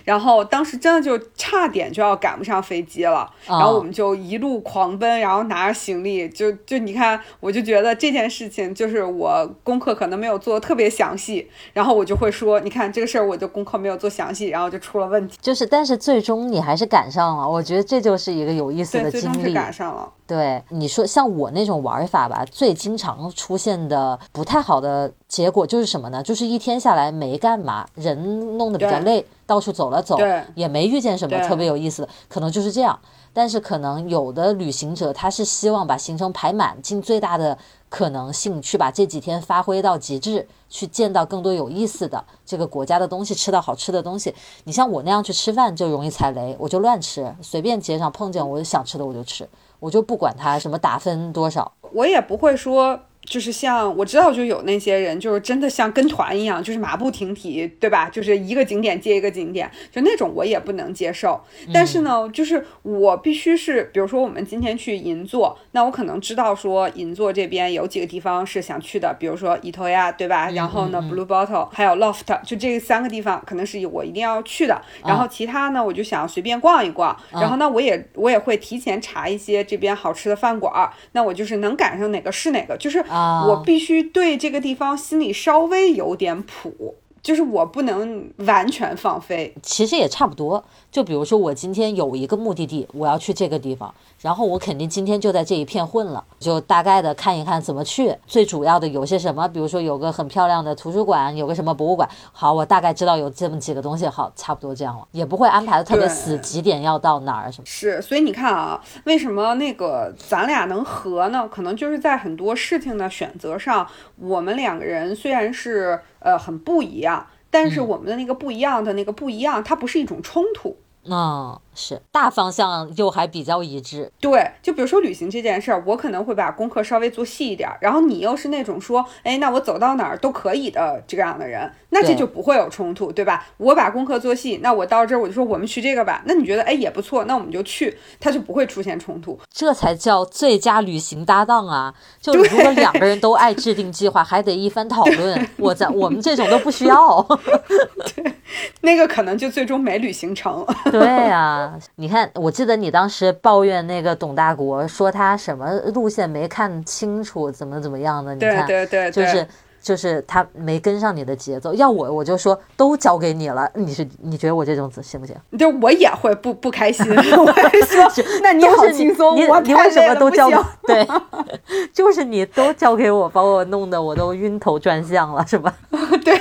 然后当时真的就差点就要赶不上飞机了，然后我们就一路狂奔，然后拿着行李，就就你看，我就觉得这件事情就是我功课可能没有做的特别详细，然后我就会说，你看这个事儿我就功课没有做详细，然后就出了问题。就是，但是最终你还是赶上了，我觉得这就是一个有意思的经历。最终是赶上了。对你说，像我那种玩法吧，最经常出现的不太好的结果就是什么呢？就是一天下来没干嘛，人弄得比较累，到处走了走，也没遇见什么特别有意思的，可能就是这样。但是可能有的旅行者他是希望把行程排满，尽最大的可能性去把这几天发挥到极致，去见到更多有意思的这个国家的东西，吃到好吃的东西。你像我那样去吃饭就容易踩雷，我就乱吃，随便街上碰见我想吃的我就吃，我就不管它什么打分多少，我也不会说。就是像我知道，就有那些人，就是真的像跟团一样，就是马不停蹄，对吧？就是一个景点接一个景点，就那种我也不能接受。但是呢，就是我必须是，比如说我们今天去银座，那我可能知道说银座这边有几个地方是想去的，比如说伊头呀，对吧？然后呢，Blue Bottle 还有 Loft，就这三个地方可能是我一定要去的。然后其他呢，我就想随便逛一逛。然后呢，我也我也会提前查一些这边好吃的饭馆。那我就是能赶上哪个是哪个，就是。我必须对这个地方心里稍微有点谱。就是我不能完全放飞，其实也差不多。就比如说，我今天有一个目的地，我要去这个地方，然后我肯定今天就在这一片混了，就大概的看一看怎么去。最主要的有些什么，比如说有个很漂亮的图书馆，有个什么博物馆，好，我大概知道有这么几个东西，好，差不多这样了，也不会安排的特别死，几点要到哪儿什么。是，所以你看啊，为什么那个咱俩能合呢？可能就是在很多事情的选择上，我们两个人虽然是。呃，很不一样，但是我们的那个不一样的那个不一样，它不是一种冲突。嗯，是大方向又还比较一致。对，就比如说旅行这件事儿，我可能会把功课稍微做细一点，然后你又是那种说，哎，那我走到哪儿都可以的这样的人，那这就不会有冲突，对吧？我把功课做细，那我到这儿我就说我们去这个吧，那你觉得哎也不错，那我们就去，它就不会出现冲突。这才叫最佳旅行搭档啊！就如果两个人都爱制定计划，还得一番讨论，我在我们这种都不需要。对，那个可能就最终没旅行成。对啊，你看，我记得你当时抱怨那个董大国，说他什么路线没看清楚，怎么怎么样的？你看，对对对，就是。就是他没跟上你的节奏，要我我就说都交给你了。你是你觉得我这种子行不行？就我也会不不开心。我说，那你好轻松，你你为什么都交？对，就是你都交给我，把我弄得我都晕头转向了，是吧？对，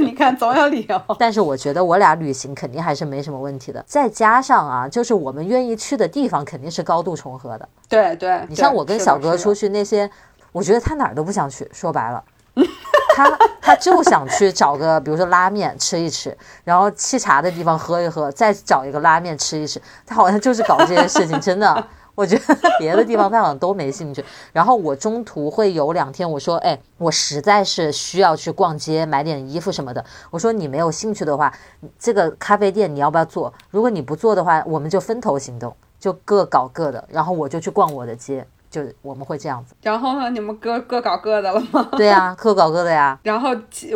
你看总有理由。但是我觉得我俩旅行肯定还是没什么问题的。再加上啊，就是我们愿意去的地方肯定是高度重合的。对对，你像我跟小哥出去那些，我觉得他哪儿都不想去。说白了。他他就想去找个，比如说拉面吃一吃，然后沏茶的地方喝一喝，再找一个拉面吃一吃。他好像就是搞这些事情，真的。我觉得别的地方他好像都没兴趣。然后我中途会有两天，我说，哎，我实在是需要去逛街买点衣服什么的。我说你没有兴趣的话，这个咖啡店你要不要做？如果你不做的话，我们就分头行动，就各搞各的。然后我就去逛我的街。就我们会这样子，然后呢，你们各各搞各的了吗？对呀，各搞各的呀。然后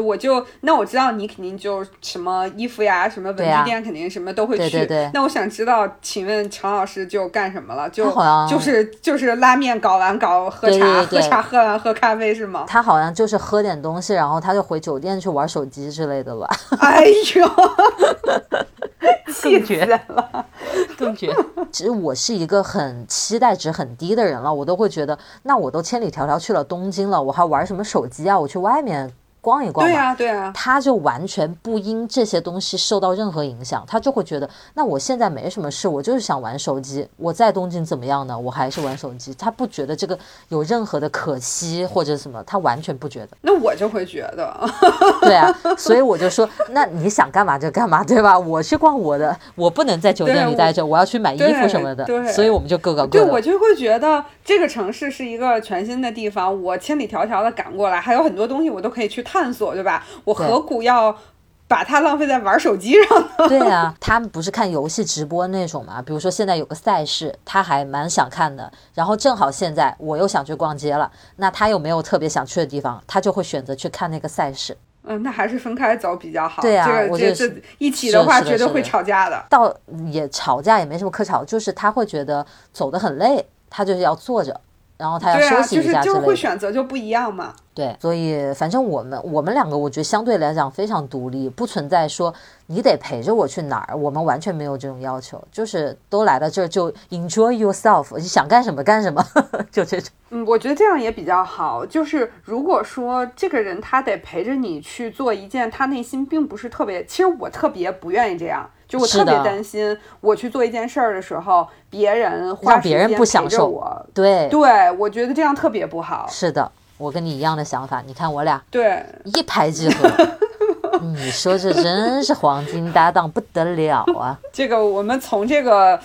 我就那我知道你肯定就什么衣服呀，什么文具店肯定什么都会去。对对对。那我想知道，请问常老师就干什么了？就好像就是就是拉面搞完搞喝茶，喝茶喝完喝咖啡是吗？他好像就是喝点东西，然后他就回酒店去玩手机之类的吧。哎呦，气绝了，更绝。其实我是一个很期待值很低的人了，我。都会觉得，那我都千里迢迢去了东京了，我还玩什么手机啊？我去外面。逛一逛对啊，对啊，他就完全不因这些东西受到任何影响，他就会觉得，那我现在没什么事，我就是想玩手机。我在东京怎么样呢？我还是玩手机。他不觉得这个有任何的可惜或者什么，他完全不觉得。那我就会觉得，对啊，所以我就说，那你想干嘛就干嘛，对吧？我去逛我的，我不能在酒店里待着，我要去买衣服什么的。对，所以我们就各搞各的。对，我就会觉得这个城市是一个全新的地方，我千里迢迢的赶过来，还有很多东西我都可以去探索，对吧？我何苦要把它浪费在玩手机上呢？对啊，他们不是看游戏直播那种嘛？比如说现在有个赛事，他还蛮想看的。然后正好现在我又想去逛街了，那他又没有特别想去的地方，他就会选择去看那个赛事。嗯，那还是分开走比较好。对啊，我觉得一起的话绝对会吵架的。倒也吵架也没什么可吵，就是他会觉得走得很累，他就是要坐着。然后他要休息一下之类的。就是会选择就不一样嘛。对，所以反正我们我们两个，我觉得相对来讲非常独立，不存在说你得陪着我去哪儿，我们完全没有这种要求，就是都来到这儿就 enjoy yourself，你想干什么干什么，就这种。嗯，我觉得这样也比较好。就是如果说这个人他得陪着你去做一件他内心并不是特别，其实我特别不愿意这样。就我特别担心，我去做一件事儿的时候，别人让别人不享受我，对，对我觉得这样特别不好。是的，我跟你一样的想法。你看我俩对一拍即合，你说这真是黄金搭档不得了啊！这个我们从这个。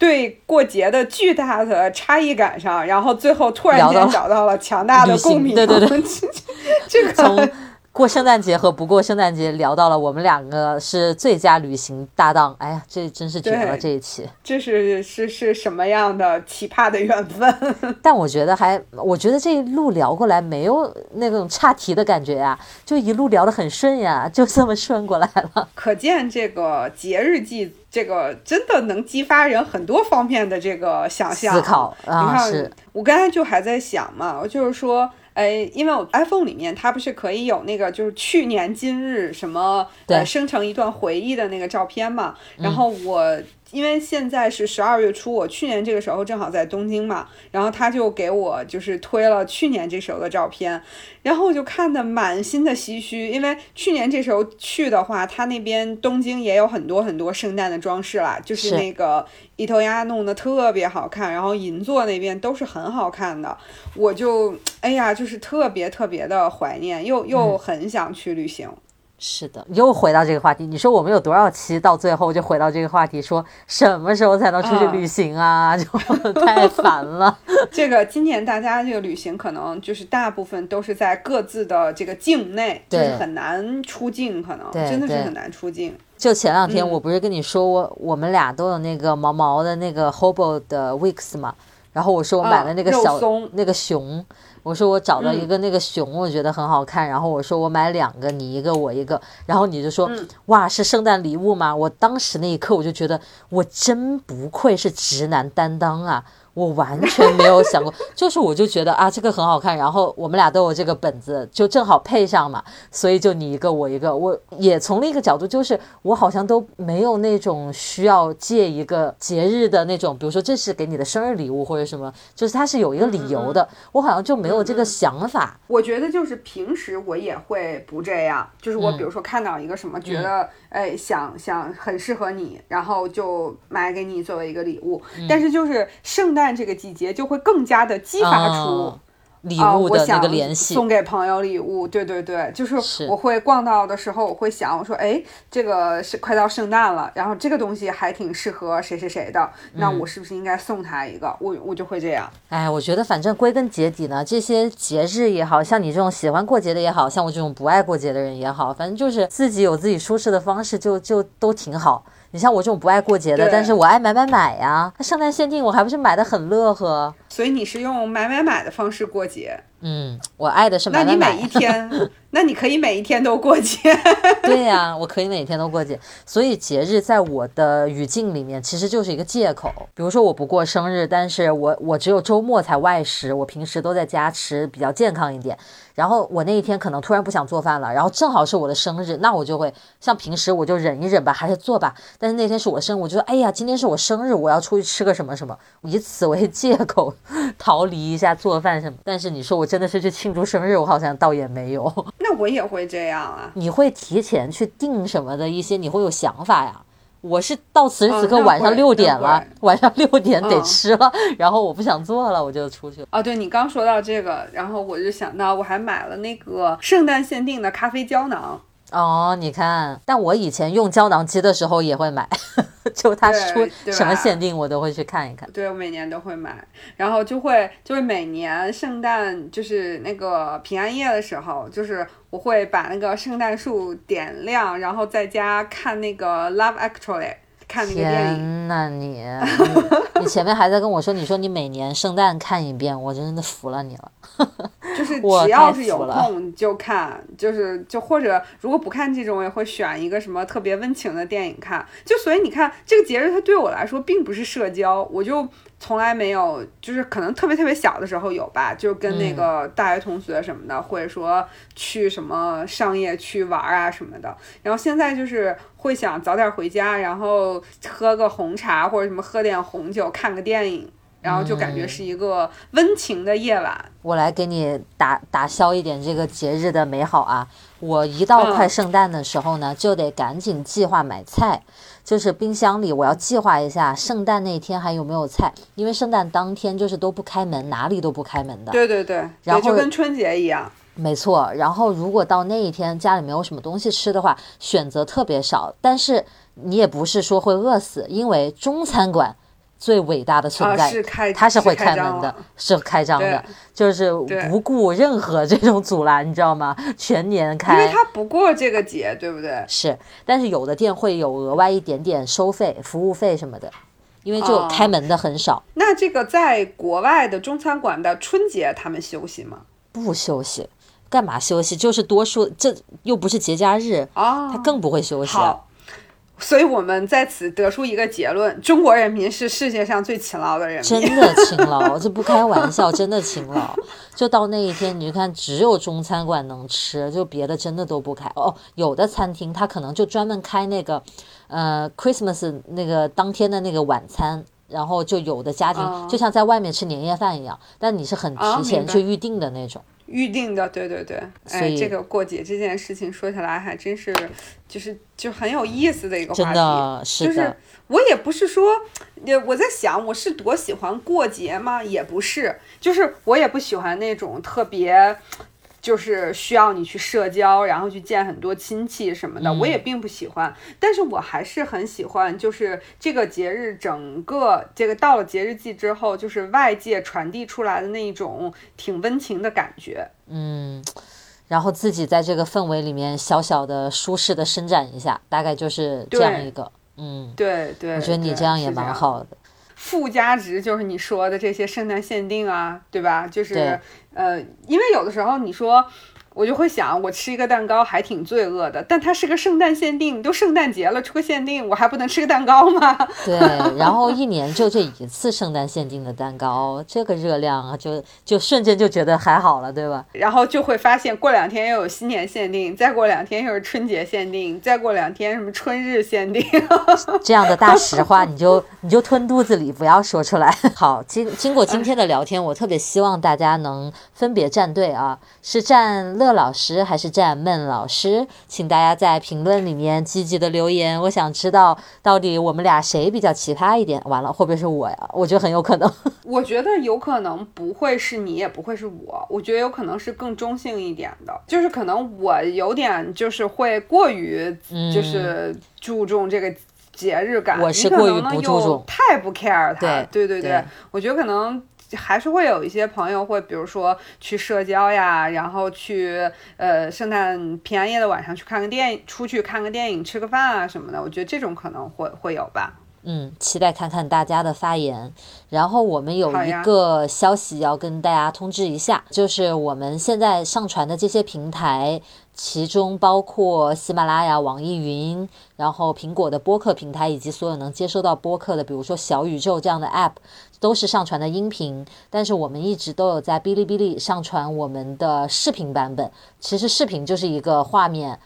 对过节的巨大的差异感上，然后最后突然间找到了强大的共鸣。对对对，这个从过圣诞节和不过圣诞节聊到了我们两个是最佳旅行搭档。哎呀，这真是绝了这一期。这是是是什么样的奇葩的缘分？但我觉得还，我觉得这一路聊过来没有那种岔题的感觉呀，就一路聊得很顺呀，就这么顺过来了。可见这个节日季。这个真的能激发人很多方面的这个想象思考啊！是，我刚才就还在想嘛，就是说，哎，因为我 iPhone 里面它不是可以有那个就是去年今日什么呃生成一段回忆的那个照片嘛，然后我。因为现在是十二月初，我去年这个时候正好在东京嘛，然后他就给我就是推了去年这时候的照片，然后我就看的满心的唏嘘，因为去年这时候去的话，他那边东京也有很多很多圣诞的装饰啦，就是那个一头鸭弄得特别好看，然后银座那边都是很好看的，我就哎呀，就是特别特别的怀念，又又很想去旅行。是的，又回到这个话题。你说我们有多少期到最后就回到这个话题，说什么时候才能出去旅行啊？就太烦了。这个今年大家这个旅行可能就是大部分都是在各自的这个境内，就是很难出境，可能真的是很难出境。就前两天我不是跟你说我我们俩都有那个毛毛的那个 Hobo 的 Weeks 嘛，然后我说我买了那个小那个熊。我说我找到一个那个熊，我觉得很好看。然后我说我买两个，你一个我一个。然后你就说哇，是圣诞礼物吗？我当时那一刻我就觉得我真不愧是直男担当啊。我完全没有想过，就是我就觉得啊，这个很好看，然后我们俩都有这个本子，就正好配上嘛，所以就你一个我一个。我也从另一个角度，就是我好像都没有那种需要借一个节日的那种，比如说这是给你的生日礼物或者什么，就是它是有一个理由的，我好像就没有这个想法。我觉得就是平时我也会不这样，就是我比如说看到一个什么，觉得哎想想很适合你，然后就买给你作为一个礼物，但是就是圣诞。这个季节就会更加的激发出礼物的那个联系，送给朋友礼物。对对对，就是我会逛到的时候，我会想，我说，哎，这个是快到圣诞了，然后这个东西还挺适合谁谁谁的，那我是不是应该送他一个？我我就会这样。哎，我觉得反正归根结底呢，这些节日也好像你这种喜欢过节的也好像我这种不爱过节的人也好，反正就是自己有自己舒适的方式，就就都挺好。你像我这种不爱过节的，但是我爱买买买呀。那圣诞限定我还不是买的很乐呵。所以你是用买买买的方式过节。嗯，我爱的是买买买。那你每一天，那你可以每一天都过节。对呀，我可以每天都过节。所以节日在我的语境里面其实就是一个借口。比如说我不过生日，但是我我只有周末才外食，我平时都在家吃比较健康一点。然后我那一天可能突然不想做饭了，然后正好是我的生日，那我就会像平时我就忍一忍吧，还是做吧。但是那天是我生日，我就说，哎呀，今天是我生日，我要出去吃个什么什么，以此为借口 逃离一下做饭什么。但是你说我真的是去庆祝生日，我好像倒也没有。那我也会这样啊。你会提前去定什么的一些，你会有想法呀？我是到此时此刻晚上六点了，晚上六点得吃了，然后我不想做了，我就出去了。哦，对你刚说到这个，然后我就想到我还买了那个圣诞限定的咖啡胶囊。哦，你看，但我以前用胶囊机的时候也会买，就它出什么限定我都会去看一看。对，我每年都会买，然后就会就是每年圣诞就是那个平安夜的时候，就是我会把那个圣诞树点亮，然后在家看那个 Love Actually。看那个电影。天呐，你 你前面还在跟我说，你说你每年圣诞看一遍，我真的服了你了。就是只要是有空就看，就是就或者如果不看这种，我也会选一个什么特别温情的电影看。就所以你看，这个节日它对我来说并不是社交，我就。从来没有，就是可能特别特别小的时候有吧，就跟那个大学同学什么的，或者说去什么商业区玩啊什么的。然后现在就是会想早点回家，然后喝个红茶或者什么喝点红酒，看个电影，然后就感觉是一个温情的夜晚。我来给你打打消一点这个节日的美好啊！我一到快圣诞的时候呢，就得赶紧计划买菜，就是冰箱里我要计划一下圣诞那天还有没有菜，因为圣诞当天就是都不开门，哪里都不开门的。对对对，然后就跟春节一样。没错，然后如果到那一天家里没有什么东西吃的话，选择特别少，但是你也不是说会饿死，因为中餐馆最伟大的存在，它是会开门的，是开张的，就是不顾任何这种阻拦，你知道吗？全年开，因为它不过这个节，对不对？是，但是有的店会有额外一点点收费、服务费什么的，因为就开门的很少。那这个在国外的中餐馆的春节他们休息吗？不休息。干嘛休息？就是多数，这又不是节假日啊，他更不会休息。好，所以我们在此得出一个结论：中国人民是世界上最勤劳的人民。真的勤劳，这不开玩笑，真的勤劳。就到那一天，你就看，只有中餐馆能吃，就别的真的都不开。哦，有的餐厅他可能就专门开那个，呃，Christmas 那个当天的那个晚餐。然后就有的家庭就像在外面吃年夜饭一样，但你是很提前去预定的那种。预定的，对对对。哎，这个过节这件事情说起来还真是，就是就很有意思的一个话题。真的是的。就是我也不是说，也我在想我是多喜欢过节吗？也不是，就是我也不喜欢那种特别。就是需要你去社交，然后去见很多亲戚什么的，我也并不喜欢。但是我还是很喜欢，就是这个节日，整个这个到了节日季之后，就是外界传递出来的那一种挺温情的感觉。嗯，然后自己在这个氛围里面小小的舒适的伸展一下，大概就是这样一个。嗯，对对，我觉得你这样也蛮好的。附加值就是你说的这些圣诞限定啊，对吧？就是呃，因为有的时候你说。我就会想，我吃一个蛋糕还挺罪恶的，但它是个圣诞限定，都圣诞节了，出个限定，我还不能吃个蛋糕吗？对，然后一年就这一次圣诞限定的蛋糕，这个热量啊，就就瞬间就觉得还好了，对吧？然后就会发现，过两天又有新年限定，再过两天又是春节限定，再过两天什么春日限定，这样的大实话你就你就吞肚子里，不要说出来。好，经经过今天的聊天，我特别希望大家能分别站队啊，是站乐。老师还是战闷老师，请大家在评论里面积极的留言。我想知道到底我们俩谁比较奇葩一点。完了，会不会是我呀？我觉得很有可能。我觉得有可能不会是你，也不会是我。我觉得有可能是更中性一点的，就是可能我有点就是会过于就是注重这个节日感。我是过于不注重，太不 care 它。对对对，我觉得可能。还是会有一些朋友会，比如说去社交呀，然后去呃圣诞平安夜的晚上去看个电影，出去看个电影，吃个饭啊什么的。我觉得这种可能会会有吧。嗯，期待看看大家的发言。然后我们有一个消息要跟大家通知一下，就是我们现在上传的这些平台，其中包括喜马拉雅、网易云，然后苹果的播客平台，以及所有能接收到播客的，比如说小宇宙这样的 App，都是上传的音频。但是我们一直都有在哔哩哔哩上传我们的视频版本。其实视频就是一个画面，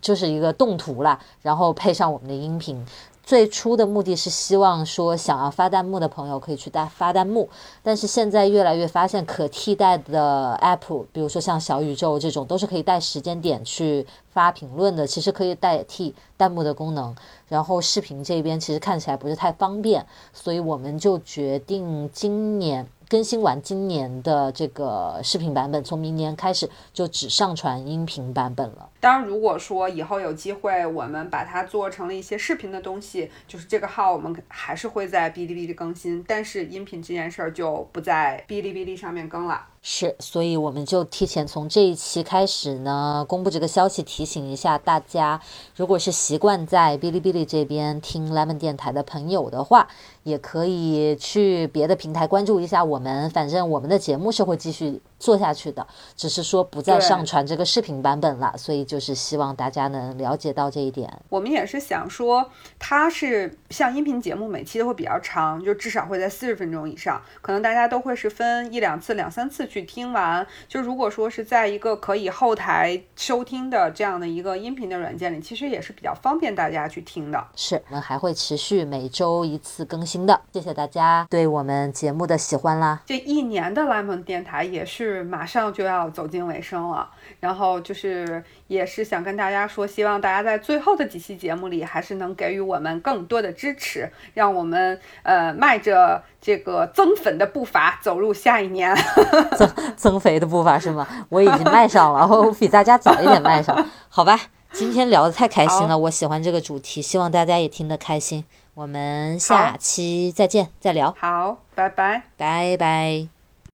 就是一个动图啦，然后配上我们的音频。最初的目的是希望说，想要发弹幕的朋友可以去带发弹幕，但是现在越来越发现可替代的 app，比如说像小宇宙这种，都是可以带时间点去发评论的，其实可以代替弹幕的功能。然后视频这边其实看起来不是太方便，所以我们就决定今年。更新完今年的这个视频版本，从明年开始就只上传音频版本了。当然，如果说以后有机会，我们把它做成了一些视频的东西，就是这个号我们还是会在哔哩哔哩更新，但是音频这件事儿就不在哔哩哔哩上面更了。是，所以我们就提前从这一期开始呢，公布这个消息，提醒一下大家，如果是习惯在哔哩哔哩这边听 Lemon 电台的朋友的话，也可以去别的平台关注一下我们。反正我们的节目是会继续做下去的，只是说不再上传这个视频版本了。所以就是希望大家能了解到这一点。我们也是想说，它是像音频节目，每期都会比较长，就至少会在四十分钟以上，可能大家都会是分一两次、两三次。去听完。就如果说是在一个可以后台收听的这样的一个音频的软件里，其实也是比较方便大家去听的。是，我们还会持续每周一次更新的。谢谢大家对我们节目的喜欢啦！这一年的 Lemon 电台也是马上就要走进尾声了，然后就是也是想跟大家说，希望大家在最后的几期节目里，还是能给予我们更多的支持，让我们呃迈着这个增粉的步伐走入下一年。增增肥的步伐是吗？我已经迈上了，我比大家早一点迈上。好吧，今天聊的太开心了，我喜欢这个主题，希望大家也听得开心。我们下期再见，再聊。好，拜拜，拜拜。